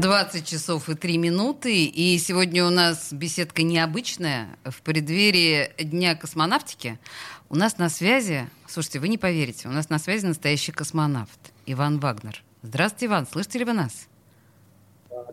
20 часов и 3 минуты. И сегодня у нас беседка необычная. В преддверии Дня космонавтики у нас на связи, слушайте, вы не поверите, у нас на связи настоящий космонавт Иван Вагнер. Здравствуйте, Иван, слышите ли вы нас?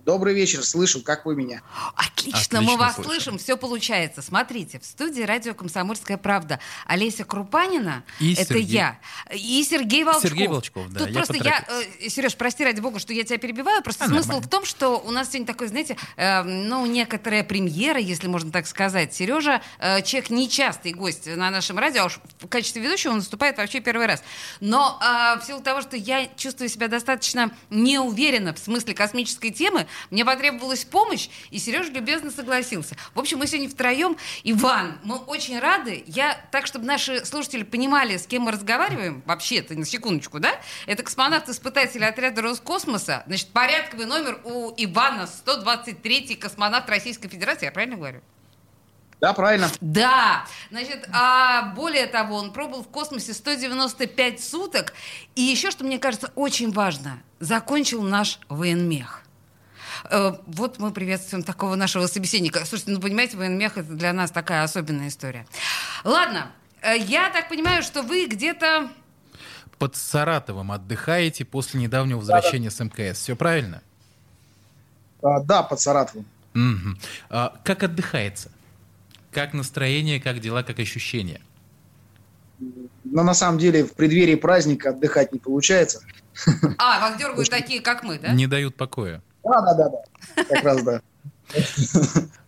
Добрый вечер, слышу, как вы меня? Отлично, Отлично мы вас слышим. слышим, все получается. Смотрите, в студии радио «Комсомольская правда» Олеся Крупанина, и это Сергей. я, и Сергей Волчков. Сергей Волчков, да. Тут я просто я, э, Сереж, прости ради бога, что я тебя перебиваю, просто а, смысл нормально. в том, что у нас сегодня такой, знаете, э, ну, некоторая премьера, если можно так сказать. Сережа, э, человек нечастый гость на нашем радио, а уж в качестве ведущего он выступает вообще первый раз. Но э, в силу того, что я чувствую себя достаточно неуверенно в смысле космической темы, мне потребовалась помощь, и Сережа любезно согласился. В общем, мы сегодня втроем. Иван, мы очень рады. Я, так, чтобы наши слушатели понимали, с кем мы разговариваем, вообще-то, на секундочку, да? Это космонавт-испытатель отряда Роскосмоса. Значит, порядковый номер у Ивана, 123-й космонавт Российской Федерации. Я правильно говорю? Да, правильно. Да. Значит, а более того, он пробыл в космосе 195 суток. И еще, что мне кажется очень важно, закончил наш военмех. Э, вот мы приветствуем такого нашего собеседника. Слушайте, ну понимаете, военмех это для нас такая особенная история. Ладно, э, я так понимаю, что вы где-то под Саратовом отдыхаете после недавнего возвращения да, с МКС. Все правильно? А, да, под Саратовом. Угу. А, как отдыхается? Как настроение, как дела, как ощущения? Но на самом деле в преддверии праздника отдыхать не получается. А, вас дергают такие, как мы, да? Не дают покоя. Да, да, да, да. Как раз да.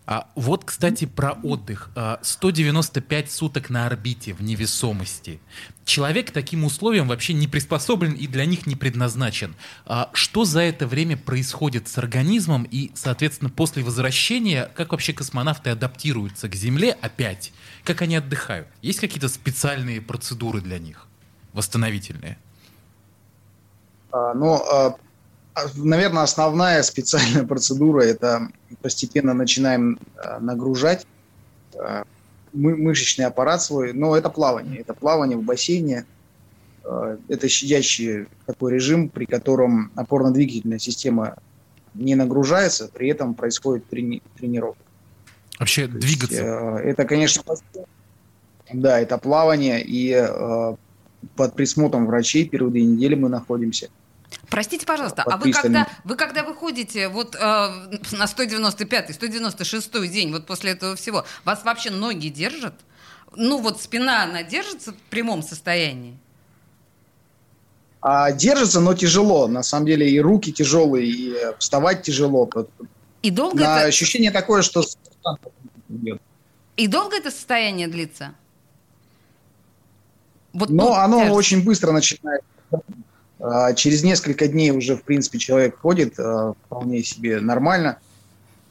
А вот, кстати, про отдых. 195 а, суток на орбите в невесомости. Человек к таким условиям вообще не приспособлен и для них не предназначен. А что за это время происходит с организмом и, соответственно, после возвращения, как вообще космонавты адаптируются к Земле опять? Как они отдыхают? Есть какие-то специальные процедуры для них, восстановительные? А, ну, а, наверное, основная специальная процедура – это постепенно начинаем а, нагружать а, мышечный аппарат свой, но это плавание, это плавание в бассейне, это щадящий такой режим, при котором опорно-двигательная система не нагружается, при этом происходит трени- тренировка. Вообще То двигаться? Есть, это, конечно, да, это плавание, и под присмотром врачей первые две недели мы находимся – Простите, пожалуйста, а вы когда, вы когда выходите вот э, на 195-й, 196-й день, вот после этого всего, вас вообще ноги держат? Ну вот спина, она держится в прямом состоянии? А, держится, но тяжело. На самом деле и руки тяжелые, и вставать тяжело. И долго На это... Ощущение такое, что... И долго это состояние длится? Вот, но оно тяжесть. очень быстро начинает через несколько дней уже, в принципе, человек ходит а, вполне себе нормально.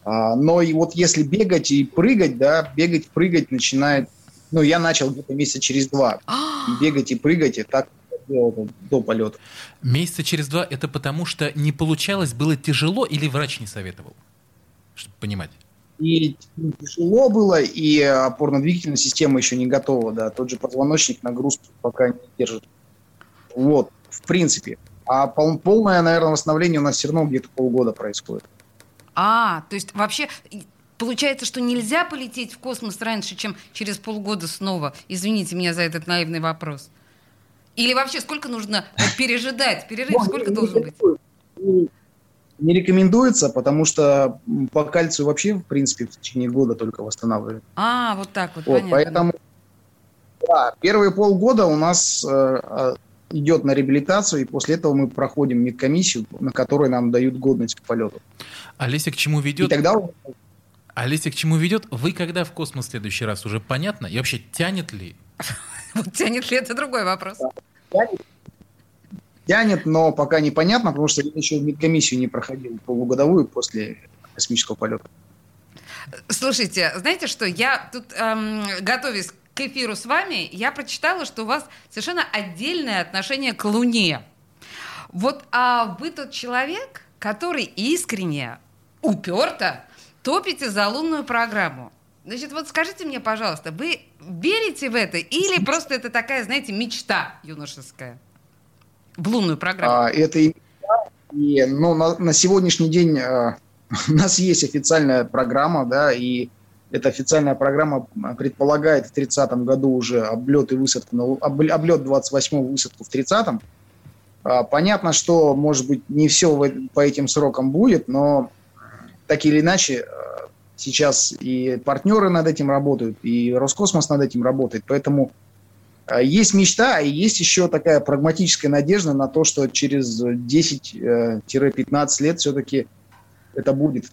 А, но и вот если бегать и прыгать, да, бегать, прыгать начинает... Ну, я начал где-то месяца через два. бегать и прыгать, и так делал до полета. Месяца через два это потому, что не получалось, было тяжело или врач не советовал? Чтобы понимать. И тяжело было, и опорно-двигательная система еще не готова, да. Тот же позвоночник нагрузку пока не держит. Вот в принципе. А пол, полное, наверное, восстановление у нас все равно где-то полгода происходит. А, то есть вообще получается, что нельзя полететь в космос раньше, чем через полгода снова? Извините меня за этот наивный вопрос. Или вообще сколько нужно пережидать? Перерыв ну, сколько должен быть? Не рекомендуется, потому что по кальцию вообще, в принципе, в течение года только восстанавливают. А, вот так вот, вот понятно. Поэтому да, первые полгода у нас э, идет на реабилитацию, и после этого мы проходим медкомиссию, на которой нам дают годность к полету. Олеся к чему ведет? И тогда... Олеся к чему ведет? Вы когда в космос в следующий раз уже понятно? И вообще тянет ли? Тянет ли, это другой вопрос. Тянет, но пока непонятно, потому что я еще медкомиссию не проходил полугодовую после космического полета. Слушайте, знаете что, я тут, эм, готовясь к эфиру с вами, я прочитала, что у вас совершенно отдельное отношение к Луне. Вот а вы тот человек, который искренне, уперто топите за лунную программу. Значит, вот скажите мне, пожалуйста, вы верите в это или просто это такая, знаете, мечта юношеская? В лунную программу. А, это и, и ну, на, на сегодняшний день а, у нас есть официальная программа, да, и эта официальная программа предполагает в 30 году уже облет и высадку, на, облет 28 высадку в 30-м. А, понятно, что, может быть, не все по этим срокам будет, но так или иначе а, сейчас и партнеры над этим работают, и Роскосмос над этим работает, поэтому а, есть мечта, и есть еще такая прагматическая надежда на то, что через 10-15 э, лет все-таки это будет.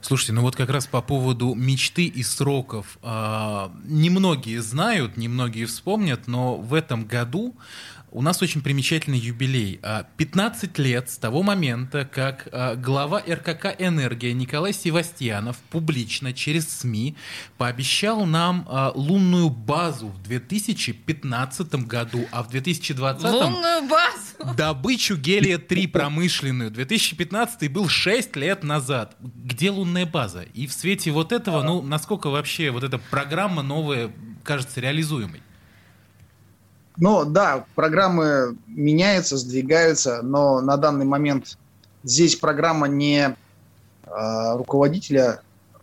Слушайте, ну вот как раз по поводу мечты и сроков. Э, немногие знают, немногие вспомнят, но в этом году у нас очень примечательный юбилей. 15 а, лет с того момента, как а, глава РКК «Энергия» Николай Севастьянов публично через СМИ пообещал нам а, лунную базу в 2015 году, а в 2020 лунную базу? добычу гелия-3 промышленную. 2015 был 6 лет назад. Где лунная база? И в свете вот этого, ну, насколько вообще вот эта программа новая кажется реализуемой? Но да, программы меняются, сдвигаются, но на данный момент здесь программа не э, руководителя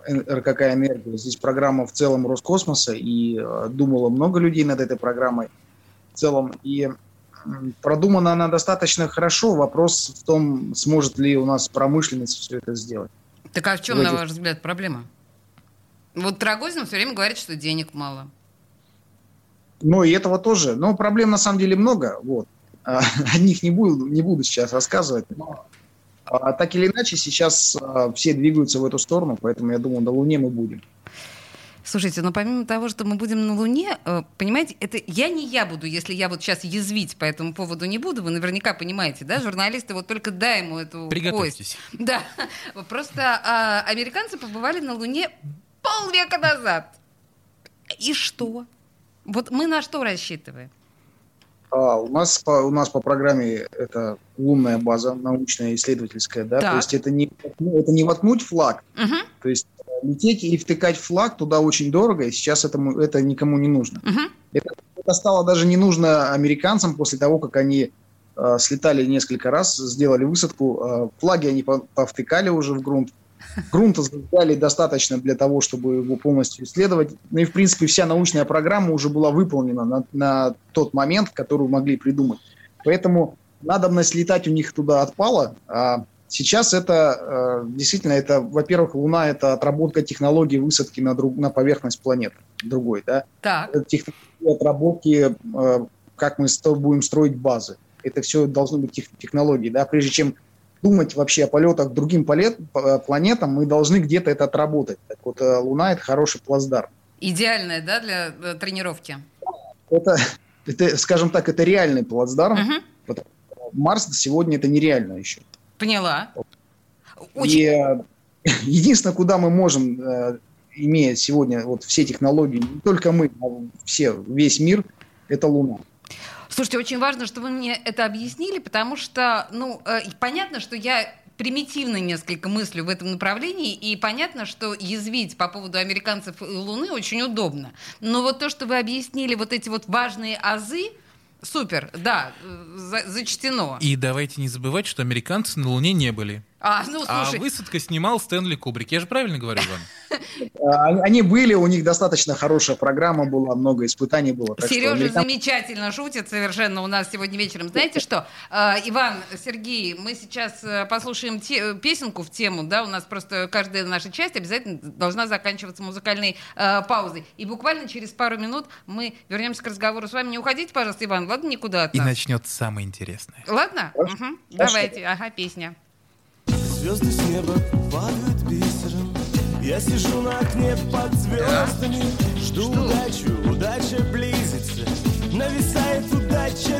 РКК «Энергия», здесь программа в целом Роскосмоса, и э, думало много людей над этой программой в целом. И э, продумана она достаточно хорошо. Вопрос в том, сможет ли у нас промышленность все это сделать. Так а в чем, в этих... на ваш взгляд, проблема? Вот Рогозин все время говорит, что денег мало. Но и этого тоже. Но проблем на самом деле много. Вот. О них не буду, не буду сейчас рассказывать. Но а, так или иначе, сейчас а, все двигаются в эту сторону, поэтому я думаю, на Луне мы будем. Слушайте, но помимо того, что мы будем на Луне, э, понимаете, это я не я буду, если я вот сейчас язвить по этому поводу не буду, вы наверняка понимаете, да, журналисты, вот только дай ему эту Приготовьтесь. кость. Да, просто а, американцы побывали на Луне полвека назад. И что? Вот мы на что рассчитываем? А, у нас по у нас по программе это лунная база научная исследовательская, да, так. то есть это не это не воткнуть флаг, угу. то есть лететь и втыкать флаг туда очень дорого, и сейчас этому это никому не нужно. Угу. Это, это стало даже не нужно американцам после того, как они э, слетали несколько раз, сделали высадку, э, флаги они повтыкали уже в грунт, Грунта сдали достаточно для того, чтобы его полностью исследовать. Ну и, в принципе, вся научная программа уже была выполнена на, на тот момент, который могли придумать. Поэтому надобность летать у них туда отпала. А сейчас это э, действительно, это, во-первых, Луна – это отработка технологий высадки на, друг, на поверхность планеты другой. Да? Так. Это технологии отработки, э, как мы будем строить базы. Это все должны быть технологии. Да? Прежде чем думать вообще о полетах к другим планетам, мы должны где-то это отработать. Так вот, э, Луна – это хороший плацдарм. Идеальная, да, для э, тренировки? Это, это скажем так, это реальный плацдарм. Угу. Марс сегодня это нереально еще. Поняла. Очень... И э, единственное, куда мы можем, имея сегодня вот все технологии, не только мы, а все, весь мир, это Луна. Слушайте, очень важно, что вы мне это объяснили, потому что, ну, э, понятно, что я примитивно несколько мыслю в этом направлении, и понятно, что язвить по поводу американцев и Луны очень удобно. Но вот то, что вы объяснили, вот эти вот важные азы, супер, да, э, за, зачтено. И давайте не забывать, что американцы на Луне не были. А, ну, а слушай. а высадка снимал Стэнли Кубрик. Я же правильно говорю вам? А, они были, у них достаточно хорошая программа была, много испытаний было. Сережа замечательно шутит совершенно у нас сегодня вечером. Знаете что, а, Иван, Сергей, мы сейчас э, послушаем те, песенку в тему, да, у нас просто каждая наша часть обязательно должна заканчиваться музыкальной э, паузой. И буквально через пару минут мы вернемся к разговору с вами. Не уходите, пожалуйста, Иван, ладно, никуда от нас. И начнется самое интересное. Ладно? Угу. Давайте, ага, песня. Звезды с неба падают бисером. Я сижу на окне под звездами Жду. удачу, удача близится. Нависает удача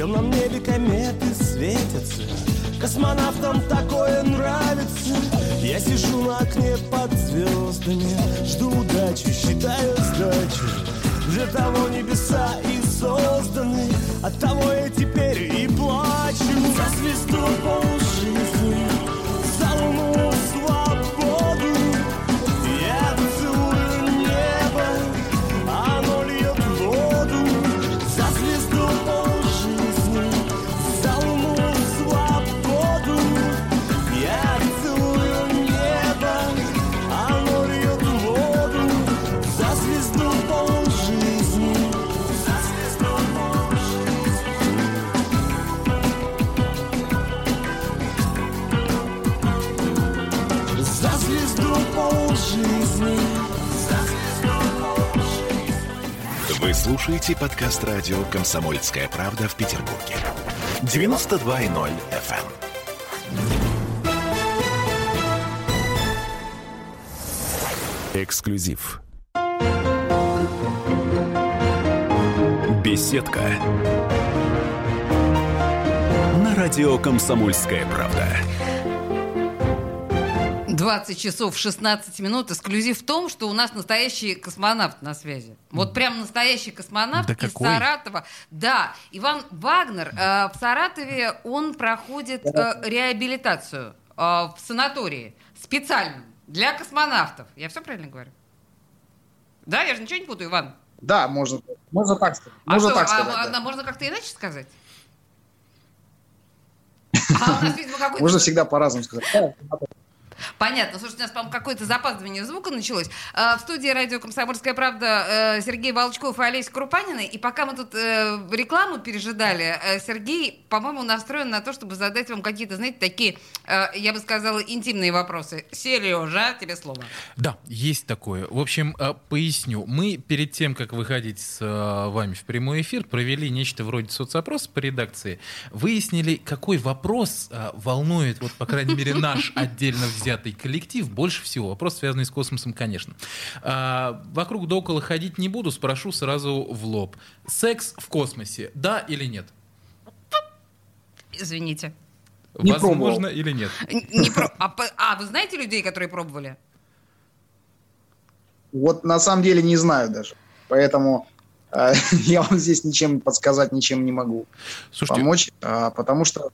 темном небе кометы светятся. Космонавтам такое нравится. Я сижу на окне под звездами Жду удачи, считаю сдачу. Для того небеса и созданы От того я слушаете подкаст радио «Комсомольская правда» в Петербурге. 92.0 FM. Эксклюзив. Беседка. На радио «Комсомольская правда». 20 часов 16 минут. Эксклюзив в том, что у нас настоящий космонавт на связи. Вот прям настоящий космонавт Да из какой? Саратова. Да, Иван Вагнер э, в Саратове, он проходит э, реабилитацию э, в санатории специально для космонавтов. Я все правильно говорю? Да, я же ничего не путаю, Иван. Да, можно, можно так сказать. А Можно что, так а- сказать. а- да. можно как-то иначе сказать? А у нас, видимо, какой-то... Можно всегда по-разному сказать. Понятно. Слушайте, у нас, по-моему, какое-то запаздывание звука началось. А, В студии радио «Комсомольская правда» э, Сергей Волчков и Олеся Крупанина. И пока мы тут э, рекламу пережидали, э, Сергей, по-моему, настроен на то, чтобы задать вам какие-то, знаете, такие, я бы сказала, интимные вопросы. Сережа, тебе слово. Да, есть такое. В общем, поясню. Мы перед тем, как выходить с вами в прямой эфир, провели нечто вроде соцопроса по редакции. Выяснили, какой вопрос волнует, вот, по крайней мере, наш отдельно взятый коллектив больше всего. Вопрос, связанный с космосом, конечно. А, Вокруг да около ходить не буду, спрошу сразу в лоб. Секс в космосе, да или нет? Извините. Не Возможно пробовал. или нет? Не про- а, а вы знаете людей, которые пробовали? Вот на самом деле не знаю даже. Поэтому э, я вам здесь ничем подсказать, ничем не могу Слушайте, помочь, а, потому что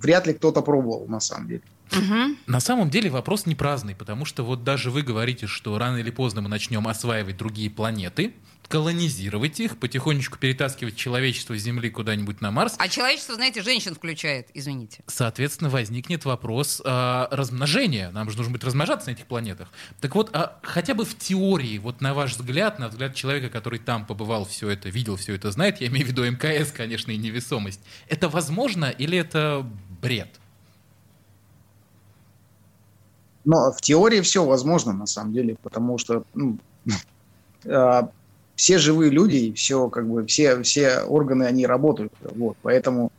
вряд ли кто-то пробовал на самом деле. На самом деле вопрос не праздный, потому что вот даже вы говорите, что рано или поздно мы начнем осваивать другие планеты, колонизировать их, потихонечку перетаскивать человечество с Земли куда-нибудь на Марс. А человечество, знаете, женщин включает, извините. Соответственно, возникнет вопрос а, размножения. Нам же нужно будет размножаться на этих планетах. Так вот, а хотя бы в теории, вот на ваш взгляд, на взгляд человека, который там побывал, все это видел, все это знает, я имею в виду МКС, конечно, и невесомость, это возможно или это бред? Но в теории все возможно на самом деле, потому что ну, э, все живые люди, все как бы все все органы они работают, вот, поэтому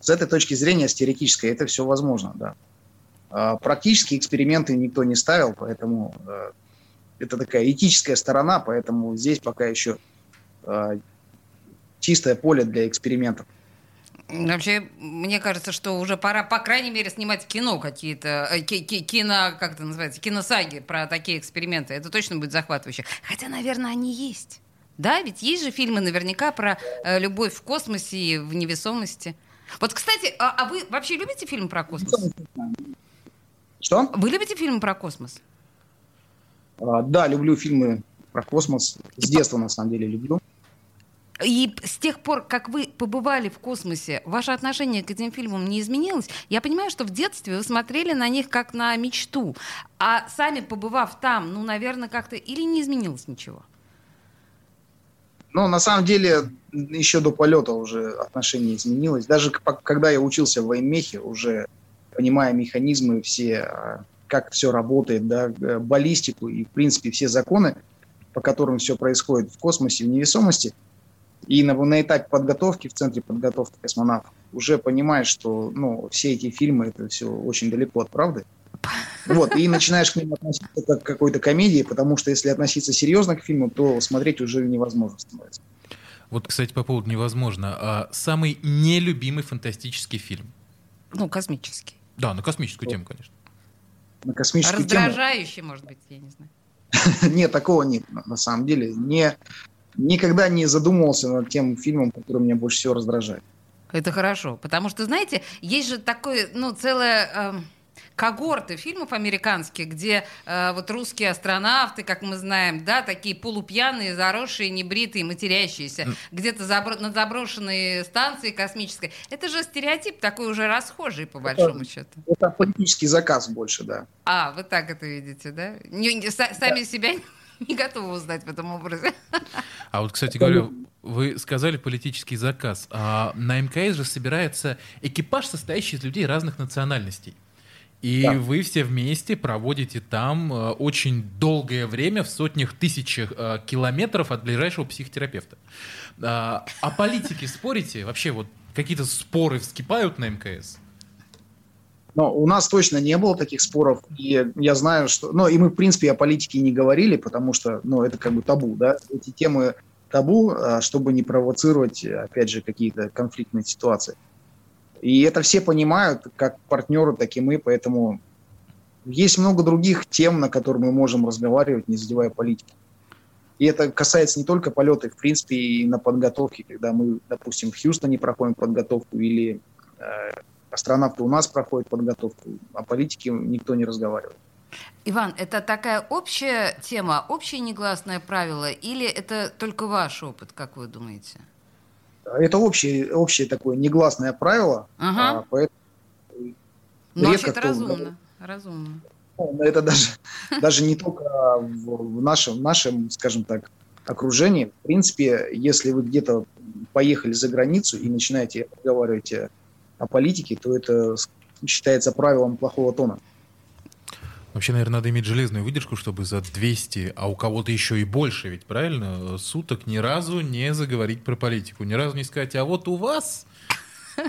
с этой точки зрения с теоретической это все возможно, да. А практически эксперименты никто не ставил, поэтому э, это такая этическая сторона, поэтому здесь пока еще э, чистое поле для экспериментов. Вообще, мне кажется, что уже пора, по крайней мере, снимать кино какие-то, э, ки- ки- кино, как это называется, киносаги про такие эксперименты. Это точно будет захватывающе. Хотя, наверное, они есть. Да, ведь есть же фильмы наверняка про э, любовь в космосе и в невесомости. Вот, кстати, а, а вы вообще любите фильмы про космос? Что? Вы любите фильмы про космос? А, да, люблю фильмы про космос. С детства, на самом деле, люблю. И с тех пор, как вы побывали в космосе, ваше отношение к этим фильмам не изменилось? Я понимаю, что в детстве вы смотрели на них как на мечту, а сами побывав там, ну, наверное, как-то или не изменилось ничего? Но на самом деле еще до полета уже отношение изменилось. Даже когда я учился в военмехе, уже понимая механизмы все, а, как все работает, да, э, баллистику и, в принципе, все законы, по которым все происходит в космосе, в невесомости, и на, на этапе подготовки, в центре подготовки космонавтов, уже понимаешь, что ну, все эти фильмы, это все очень далеко от правды. Вот, и начинаешь к ним относиться как к какой-то комедии, потому что если относиться серьезно к фильму, то смотреть уже невозможно становится. Вот, кстати, по поводу невозможно. А самый нелюбимый фантастический фильм? Ну, космический. Да, на космическую тему, конечно. На космическую Раздражающий, тему... может быть, я не знаю. Нет, такого нет, на самом деле. Не, никогда не задумывался над тем фильмом, который меня больше всего раздражает. Это хорошо, потому что, знаете, есть же такое, ну, целое... Э когорты фильмов американских, где э, вот русские астронавты, как мы знаем, да, такие полупьяные, заросшие, небритые, матерящиеся, mm. где-то забро- на заброшенной станции космической. Это же стереотип такой уже расхожий, по большому это, счету. Это политический заказ больше, да. А, вы так это видите, да? Не, не, сами да. себя не готовы узнать в этом образе. А вот, кстати говоря, вы сказали политический заказ. А на МКС же собирается экипаж, состоящий из людей разных национальностей. И да. вы все вместе проводите там э, очень долгое время в сотнях тысячах э, километров от ближайшего психотерапевта. А, о политике спорите? Вообще вот какие-то споры вскипают на МКС? Но у нас точно не было таких споров, и я знаю, что... Ну, и мы, в принципе, о политике не говорили, потому что, ну, это как бы табу, да? Эти темы табу, а, чтобы не провоцировать, опять же, какие-то конфликтные ситуации. И это все понимают, как партнеры, так и мы, поэтому есть много других тем, на которые мы можем разговаривать, не задевая политики. И это касается не только полета, в принципе, и на подготовке, когда мы, допустим, в Хьюстоне проходим подготовку, или э, астронавты у нас проходят подготовку, о политике никто не разговаривает. Иван, это такая общая тема, общее негласное правило, или это только ваш опыт, как вы думаете? Это общее, общее такое негласное правило. Ага. А, поэтому редко это кто, разумно. разумно. Ну, это даже, даже не только в, в нашем, нашем, скажем так, окружении. В принципе, если вы где-то поехали за границу и начинаете разговаривать о политике, то это считается правилом плохого тона. Вообще, наверное, надо иметь железную выдержку, чтобы за 200, а у кого-то еще и больше, ведь правильно, суток ни разу не заговорить про политику, ни разу не сказать, а вот у вас...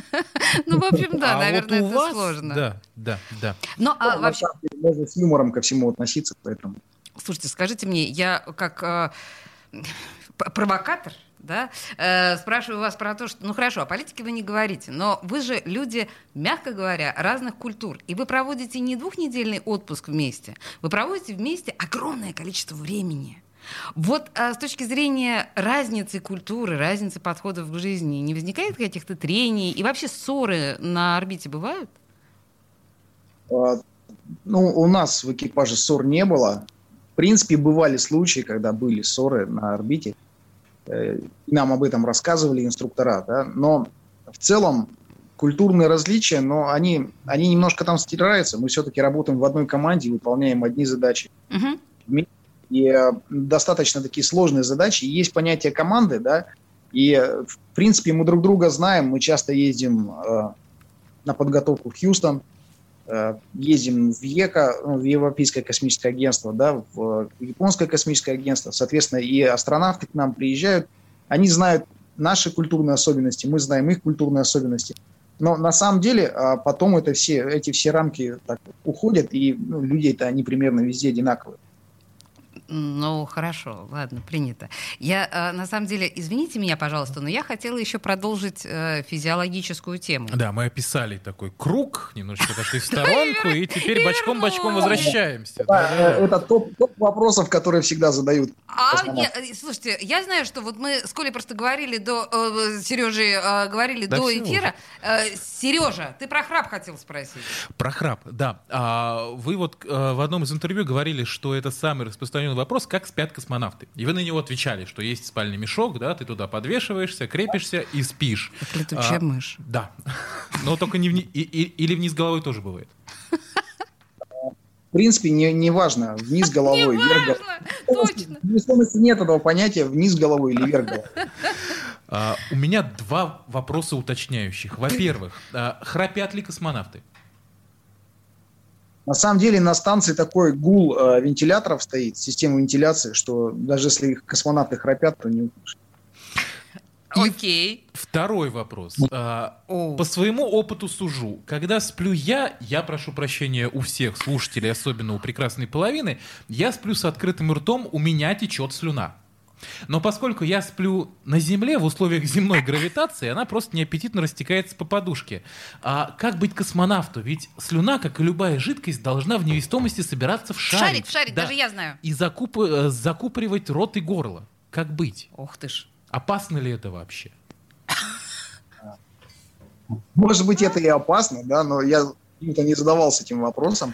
Ну, в общем, да, а наверное, это сложно. Да, да, да. Но а вообще... Можно с юмором ко всему относиться, поэтому... Слушайте, скажите мне, я как э, провокатор, да, э, спрашиваю вас про то, что, ну хорошо, о политике вы не говорите, но вы же люди, мягко говоря, разных культур, и вы проводите не двухнедельный отпуск вместе, вы проводите вместе огромное количество времени. Вот а с точки зрения разницы культуры, разницы подходов к жизни, не возникает каких-то трений и вообще ссоры на орбите бывают? А, ну, у нас в экипаже ссор не было. В принципе, бывали случаи, когда были ссоры на орбите. Э, нам об этом рассказывали инструктора, да, но в целом культурные различия, но они, они немножко там стираются. Мы все-таки работаем в одной команде, выполняем одни задачи. Uh-huh. И э, достаточно такие сложные задачи. есть понятие команды, да, и в принципе мы друг друга знаем, мы часто ездим э, на подготовку в Хьюстон, Э, ездим в ЕКО, ну, в Европейское космическое агентство, да, в Японское космическое агентство, соответственно, и астронавты к нам приезжают, они знают наши культурные особенности, мы знаем их культурные особенности. Но на самом деле а, потом это все, эти все рамки так уходят, и ну, люди-то они примерно везде одинаковые. Ну, хорошо, ладно, принято. Я, э, на самом деле, извините меня, пожалуйста, но я хотела еще продолжить э, физиологическую тему. Да, мы описали такой круг, немножечко отошли в сторонку, и теперь бочком-бочком возвращаемся. Это топ вопросов, которые всегда задают. А, слушайте, я знаю, что вот мы с Колей просто говорили до, э, Сережей говорили до эфира. Сережа, ты про храп хотел спросить. Про храп, да. А, вы вот в одном из интервью говорили, что это самый распространенный был вопрос, как спят космонавты. И вы на него отвечали, что есть спальный мешок, да, ты туда подвешиваешься, крепишься и спишь. Как летучая а, мышь. Да. Но только не вниз, и, и, или вниз головой тоже бывает. В принципе, не, не важно, вниз головой, вверх головой. Точно. В нет этого понятия вниз головой или вверх головой. Uh, у меня два вопроса уточняющих. Во-первых, uh, храпят ли космонавты? На самом деле на станции такой гул э, вентиляторов стоит, система вентиляции, что даже если космонавты храпят, то не услышат. Окей. Второй вопрос. А, по своему опыту сужу. Когда сплю я, я прошу прощения у всех слушателей, особенно у прекрасной половины, я сплю с открытым ртом, у меня течет слюна. Но поскольку я сплю на Земле в условиях земной гравитации, она просто неаппетитно растекается по подушке. А как быть космонавту? Ведь слюна, как и любая жидкость, должна в невестомости собираться в шарик. Шарик, в шарик, Да. даже я знаю. И закуп... э, закупоривать рот и горло. Как быть? Ох ты ж. Опасно ли это вообще? Может быть, это и опасно, да, но я почему-то не задавался этим вопросом.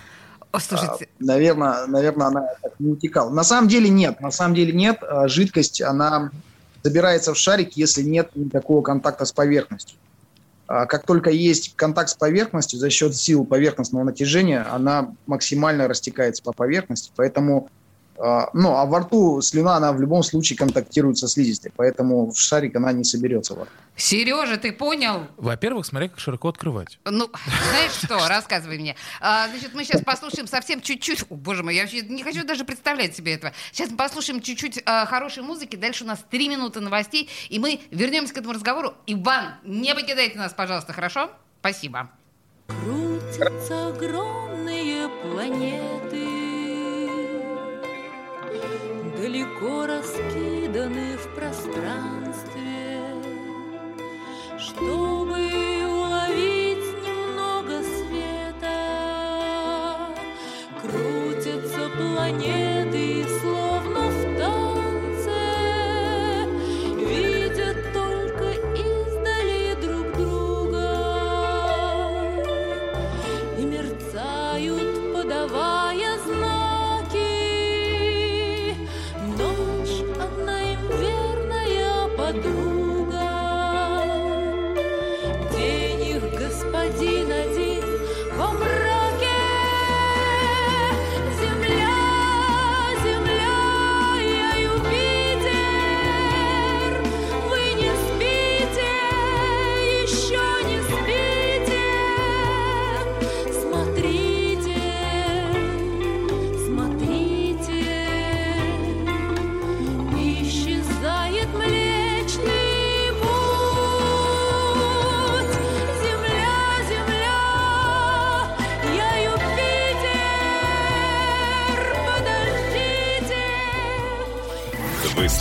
О, слушайте, наверное, наверное, она не утекала. На самом деле нет, на самом деле нет. А, Жидкость, она забирается в шарик, если нет никакого контакта с поверхностью. А Как только есть контакт с поверхностью, за счет сил поверхностного натяжения, она максимально растекается по поверхности. Поэтому, а, ну, а во рту слюна, она в любом случае контактирует со слизистой, поэтому в шарик она не соберется во рту. Сережа, ты понял? Во-первых, смотря как широко открывать. Ну, знаешь что, рассказывай мне. А, значит, мы сейчас послушаем совсем чуть-чуть... О, боже мой, я вообще не хочу даже представлять себе этого. Сейчас мы послушаем чуть-чуть а, хорошей музыки, дальше у нас три минуты новостей, и мы вернемся к этому разговору. Иван, не покидайте нас, пожалуйста, хорошо? Спасибо. Крутятся огромные планеты, Далеко раскиданы в пространстве, Чтобы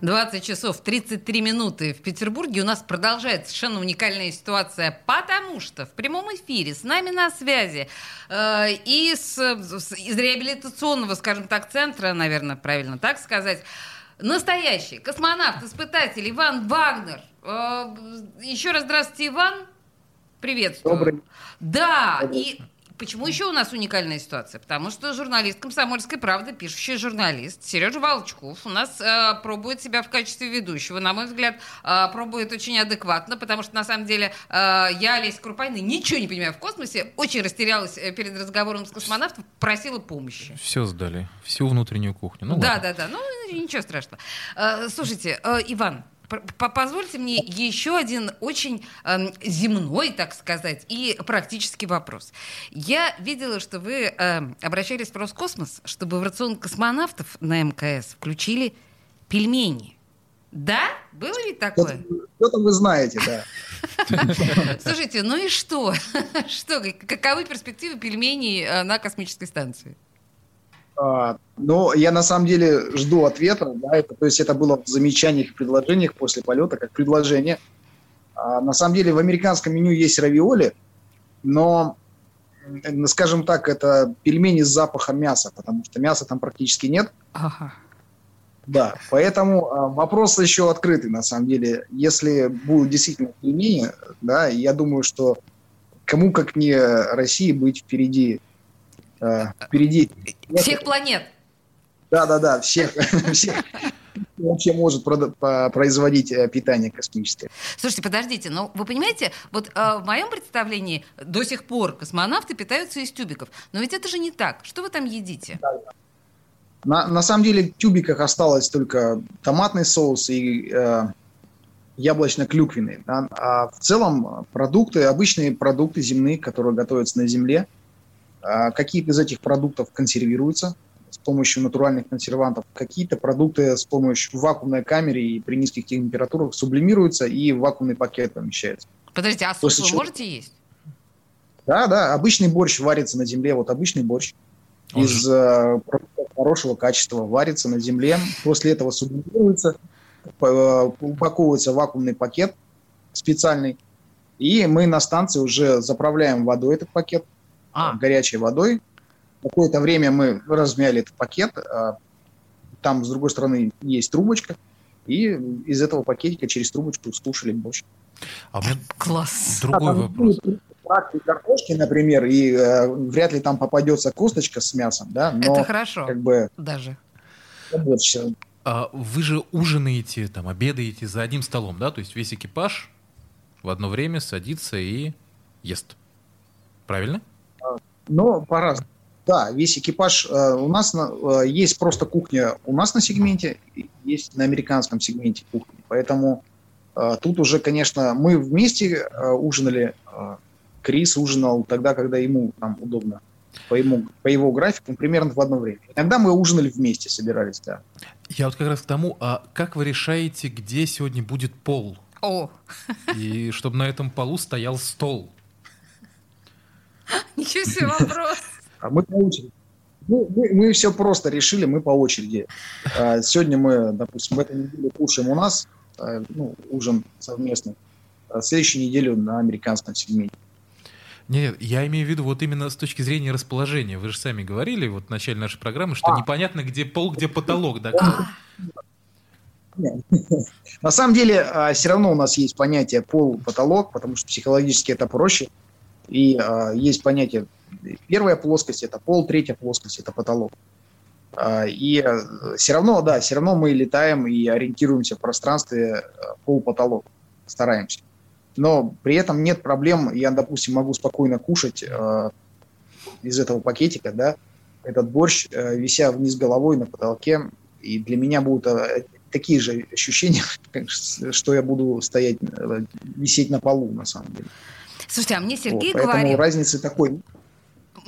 20 часов 33 минуты в Петербурге. У нас продолжается совершенно уникальная ситуация, потому что в прямом эфире с нами на связи э, из, из реабилитационного, скажем так, центра, наверное, правильно так сказать, настоящий космонавт, испытатель Иван Вагнер. Э, еще раз здравствуйте, Иван. Приветствую. Добрый. Да, и почему еще у нас уникальная ситуация? Потому что журналист «Комсомольской правды», пишущий журналист Сережа Волчков у нас э, пробует себя в качестве ведущего. На мой взгляд, э, пробует очень адекватно, потому что, на самом деле, э, я, Олеся Крупайна, ничего не понимаю в космосе, очень растерялась э, перед разговором с космонавтом, просила помощи. Все сдали. Всю внутреннюю кухню. Ну, да, ладно. да, да. Ну, ничего страшного. Э, Слушайте, э, Иван, позвольте мне еще один очень эм, земной, так сказать, и практический вопрос. Я видела, что вы эм, обращались в Роскосмос, чтобы в рацион космонавтов на МКС включили пельмени. Да? Было ведь такое? Что-то вы знаете, да. Слушайте, ну и что? Что, каковы перспективы пельменей э, на космической станции? А, Но я на самом деле жду ответа. Да, это, то есть это было в замечаниях и предложениях после полета, как предложение. А, на самом деле в американском меню есть равиоли, но, скажем так, это пельмени с запахом мяса, потому что мяса там практически нет. Ага. Да, поэтому а, вопрос еще открытый, на самом деле. Если будут действительно пельмени, да, я думаю, что кому как не России быть впереди, а, впереди Всех планет. да, да, да, всех, всех вообще может производить э, питание космическое. Слушайте, подождите, но вы понимаете, вот э, в моем представлении до сих пор космонавты питаются из тюбиков. Но ведь это же не так. Что вы там едите? На, на самом деле в тюбиках осталось только томатный соус и э, яблочно-клюквенный. да. А в целом э, продукты, обычные продукты земные, которые готовятся на земле, э, какие-то из этих продуктов консервируются, с помощью натуральных консервантов. Какие-то продукты с помощью вакуумной камере и при низких температурах сублимируются и в вакуумный пакет помещаются. Подождите, а суп вы чего- можете есть? Да, да, обычный борщ варится на земле, вот обычный борщ Он из э, хорошего качества варится на земле, после этого сублимируется, э, упаковывается в вакуумный пакет специальный, и мы на станции уже заправляем водой этот пакет, А, горячей водой. Какое-то время мы размяли этот пакет, а, там с другой стороны есть трубочка, и из этого пакетика через трубочку скушали борщ. А у меня класс. другой А, там вопрос. фракции картошки, например, и э, вряд ли там попадется косточка с мясом, да, но Это хорошо как бы даже. э, А вы же ужинаете, там, обедаете за одним столом, да? То есть весь экипаж в одно время садится и ест. Правильно? Но по-разному. Да, весь экипаж. э, у нас на- э, есть просто кухня у нас на сегменте, есть на американском сегменте кухни. Поэтому э, тут уже, конечно, мы вместе э, ужинали. э, Крис ужинал тогда, когда ему там удобно. По, ему, по его графику примерно в одно время. Иногда мы ужинали вместе, собирались, да. Я вот как раз к тому, а как вы решаете, где сегодня будет пол? О, И чтобы на этом полу стоял стол. ничего себе вопрос. А мы по очереди. Ну, мы, мы все просто решили, мы по очереди. А, Сегодня мы, допустим, в этой неделе кушаем у нас, а, ну, ужин совместный. А следующую неделю на американском сегменте. Нет, я имею в виду вот именно с точки зрения расположения. Вы же сами говорили вот в начале нашей программы, что непонятно, где пол, где потолок. Да? На самом деле, все равно у нас есть понятие пол-потолок, потому что психологически это проще. И а, есть понятие первая плоскость это пол, третья плоскость это потолок. А, и все равно, да, все равно мы летаем и ориентируемся в пространстве а, пол-потолок, стараемся. Но при этом нет проблем, я, допустим, могу спокойно кушать а, из этого пакетика, да, этот борщ, а, вися вниз головой на потолке, и для меня будут а, такие же ощущения, что я буду стоять, э, висеть на полу, на самом деле. Слушайте, а мне Вот, Сергей поэтому говорил, разницы такой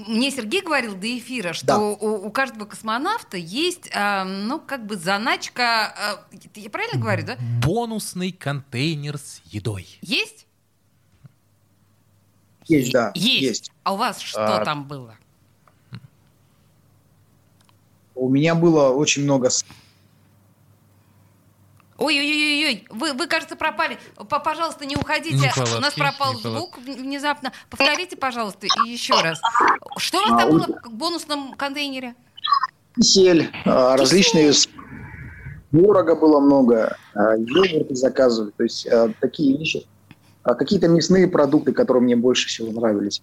мне Сергей говорил до эфира, что Да. у, у каждого космонавта есть, а, ну, как бы заначка, а, я правильно говорю, да? Бонусный контейнер с едой. Есть? есть, да, есть. есть. А у вас что А, там было? У меня было очень много Ой-ой-ой-ой, вы, вы, кажется, пропали. Пожалуйста, не уходите. Не У нас пропал не палатки. звук внезапно. Повторите, пожалуйста, и еще раз. Что у вас А, там у- было в бонусном контейнере? кисель, а, различные с- творога было много, а, йогурты заказывали, то есть а, такие вещи. А Какие-то мясные продукты, которые мне больше всего нравились.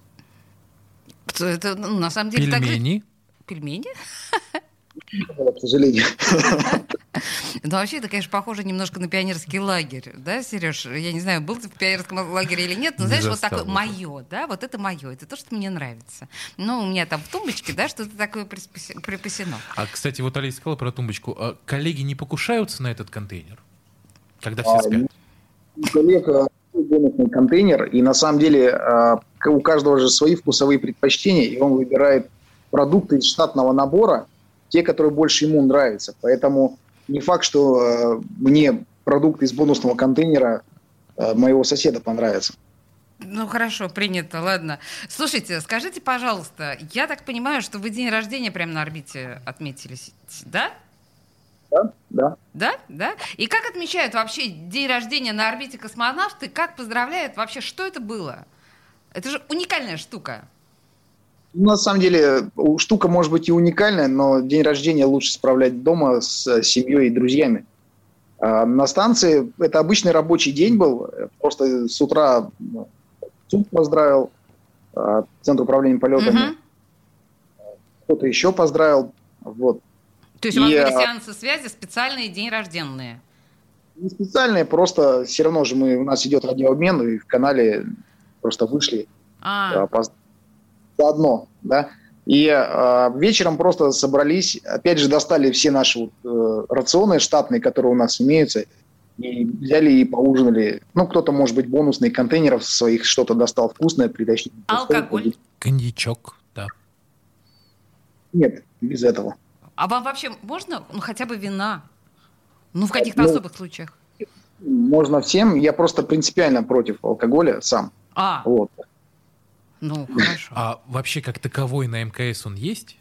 Это, ну, на самом деле, так же- Пельмени. Пельмени? К сожалению. Ну, вообще, это, конечно, похоже немножко на пионерский лагерь, да, Сереж? Я не знаю, был ты в пионерском лагере или нет, но, Не знаешь, вот такое мое, да, вот это мое, это то, что мне нравится. Ну, у меня там в тумбочке, да, что-то такое припасено. А, кстати, вот Олеся сказала про тумбочку. А коллеги не покушаются на этот контейнер? Когда все А, спят? У коллег а, свой бонусный контейнер, и на самом деле а, у каждого же свои вкусовые предпочтения, и он выбирает продукты из штатного набора, те, которые больше ему нравятся. Поэтому не факт, что а, мне продукты из бонусного контейнера а, моего соседа понравятся. Ну, хорошо, принято, ладно. Слушайте, скажите, пожалуйста, я так понимаю, что вы день рождения прямо на орбите отметили, да? Да? Да. Да, да. И как отмечают вообще день рождения на орбите космонавты? Как поздравляют вообще? Что это было? Это же уникальная штука. Ну, На самом деле, штука может быть и уникальная, но день рождения лучше справлять дома с семьей и друзьями. А на станции это обычный рабочий день был. Просто с утра ну, ЦУП поздравил, а, Центр управления полетами. Мгм. Кто-то еще поздравил. Вот. То есть у вас были а, сеансы связи, специальные день рожденные. Не специальные, просто все равно же мы, у нас идет радиообмен, и в канале просто вышли А, поз- заодно, да. И а, вечером просто собрались, опять же достали все наши вот, э, рационы штатные, которые у нас имеются, и взяли и поужинали. Ну, кто-то, может быть, бонусные контейнеров своих что-то достал вкусное, притащил. Алкоголь? Коньячок, да. Нет, без этого. А вам вообще можно, ну, хотя бы вина? Ну, в каких-то Ну, особых случаях. Можно всем. Я просто принципиально против алкоголя сам. А, Вот. Ну, хорошо. А вообще как таковой на МКС он есть?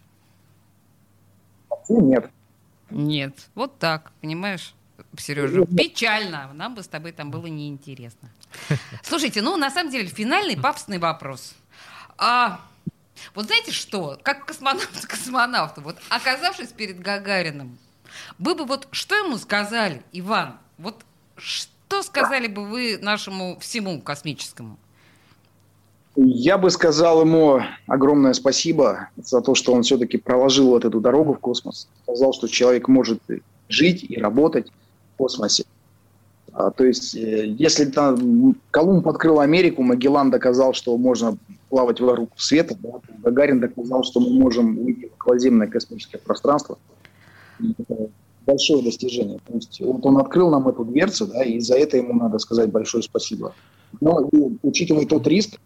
Нет. Нет, вот так, понимаешь, Сережа? Печально. Нам бы с тобой там было неинтересно. Слушайте, ну, на самом деле, финальный папственный вопрос. А, вот знаете что? Как космонавт космонавту, вот оказавшись перед Гагарином, вы бы вот что ему сказали, Иван? Вот что сказали бы вы нашему всему космическому? Я бы сказал ему огромное спасибо за то, что он все-таки проложил вот эту дорогу в космос. Сказал, что человек может жить и работать в космосе. А, то есть, э, если там Колумб открыл Америку, Магеллан доказал, что можно плавать вокруг света, да, Гагарин доказал, что мы можем выйти в околоземное космическое пространство. Это большое достижение. То есть, вот он открыл нам эту дверцу, да, и за это ему надо сказать большое спасибо. Но и учитывая тот риск,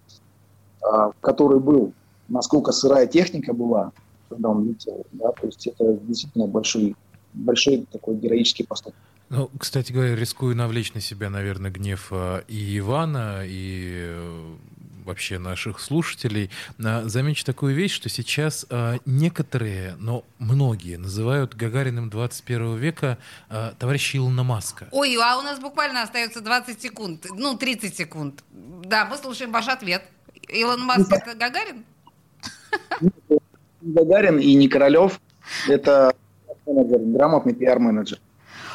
который был, насколько сырая техника была, когда он летел, да, то есть это действительно большой, большой такой героический поступок. Ну, кстати говоря, рискую навлечь на себя, наверное, гнев а, и Ивана, и э, вообще наших слушателей. А, Замечу такую вещь, что сейчас а, некоторые, но многие называют Гагариным 21 века а, товарища Илона Маска. Ой, а у нас буквально остается 20 секунд, ну, 30 секунд. Да, мы слушаем ваш ответ. Илон Маск это Гагарин? Гагарин и не Королев – это менеджер, грамотный пиар-менеджер.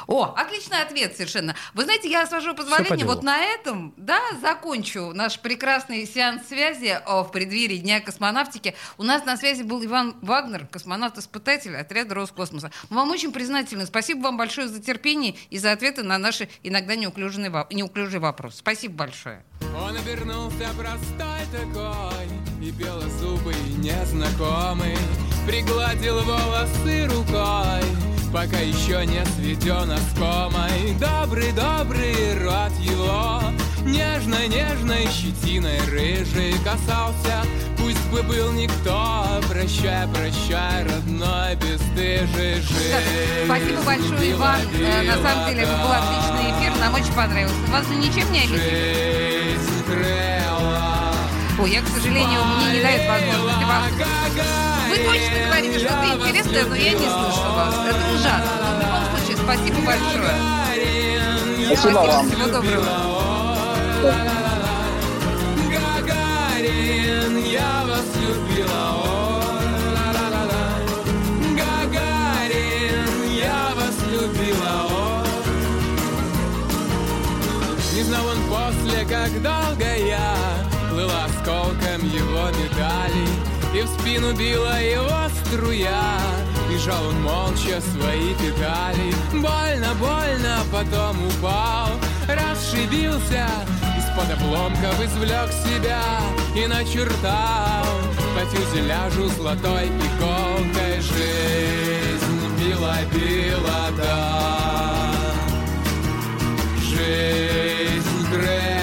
О, отличный ответ совершенно. Вы знаете, я, с вашего позволения, вот на этом, да, закончу наш прекрасный сеанс связи о, в преддверии Дня космонавтики. У нас на связи был Иван Вагнер, космонавт-испытатель отряда Роскосмоса. Мы вам очень признательны. Спасибо вам большое за терпение и за ответы на наши иногда неуклюжие, неуклюжие вопросы. Спасибо большое. Он обернулся простой такой И белозубый незнакомый Пригладил волосы рукой Пока еще не сведен оскомой Добрый-добрый рот его Нежной-нежной щетиной рыжий касался Пусть бы был никто Прощай, прощай, родной бесстыжий жизнь Спасибо большое, Иван. Э, На самом деле, это был отличный эфир. Нам очень понравился. Вас же ничем не обидели? Ой, я, к сожалению, мне не дает возможности вам... Вы точно говорите что-то интересное, но я не слышу вас. Это ужасно. Но в любом случае, спасибо большое. Спасибо вам. Всего доброго. Как долго я Плыла осколком его медалей И в спину била его струя И жал он молча свои педали. Больно, больно, потом упал Расшибился Из-под обломков извлек себя И начертал. По фюзеляжу золотой иголкой Жизнь била, била, да. Жизнь грела,